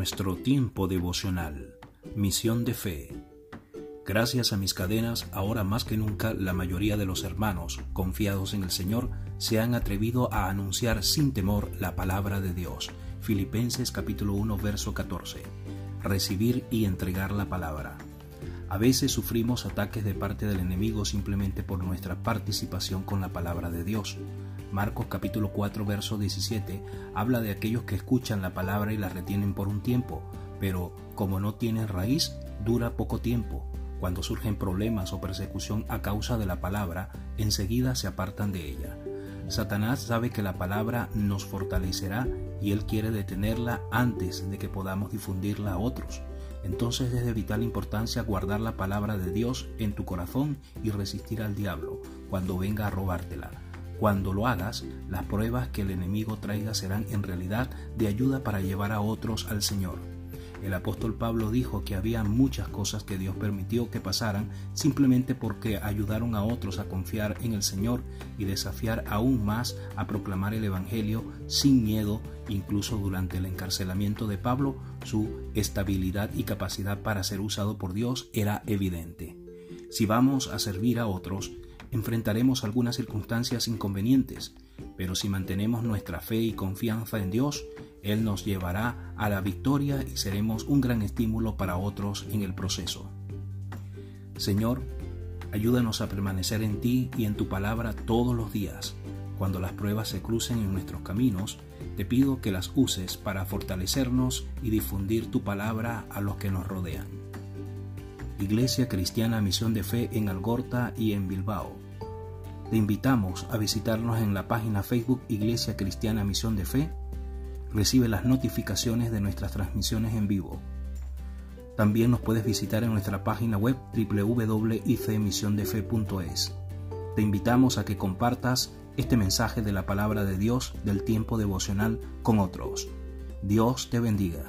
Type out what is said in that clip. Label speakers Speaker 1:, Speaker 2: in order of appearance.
Speaker 1: nuestro tiempo devocional. Misión de fe. Gracias a mis cadenas, ahora más que nunca la mayoría de los hermanos, confiados en el Señor, se han atrevido a anunciar sin temor la palabra de Dios. Filipenses capítulo 1 verso 14. Recibir y entregar la palabra. A veces sufrimos ataques de parte del enemigo simplemente por nuestra participación con la palabra de Dios. Marcos capítulo 4 verso 17 habla de aquellos que escuchan la palabra y la retienen por un tiempo, pero como no tienen raíz, dura poco tiempo. Cuando surgen problemas o persecución a causa de la palabra, enseguida se apartan de ella. Satanás sabe que la palabra nos fortalecerá y él quiere detenerla antes de que podamos difundirla a otros. Entonces es de vital importancia guardar la palabra de Dios en tu corazón y resistir al diablo cuando venga a robártela. Cuando lo hagas, las pruebas que el enemigo traiga serán en realidad de ayuda para llevar a otros al Señor. El apóstol Pablo dijo que había muchas cosas que Dios permitió que pasaran simplemente porque ayudaron a otros a confiar en el Señor y desafiar aún más a proclamar el Evangelio sin miedo. Incluso durante el encarcelamiento de Pablo, su estabilidad y capacidad para ser usado por Dios era evidente. Si vamos a servir a otros, enfrentaremos algunas circunstancias inconvenientes, pero si mantenemos nuestra fe y confianza en Dios, Él nos llevará a la victoria y seremos un gran estímulo para otros en el proceso. Señor, ayúdanos a permanecer en ti y en tu palabra todos los días. Cuando las pruebas se crucen en nuestros caminos, te pido que las uses para fortalecernos y difundir tu palabra a los que nos rodean. Iglesia Cristiana Misión de Fe en Algorta y en Bilbao. Te invitamos a visitarnos en la página Facebook Iglesia Cristiana Misión de Fe. Recibe las notificaciones de nuestras transmisiones en vivo. También nos puedes visitar en nuestra página web www.ifemisiondefe.es. Te invitamos a que compartas este mensaje de la palabra de Dios del tiempo devocional con otros. Dios te bendiga.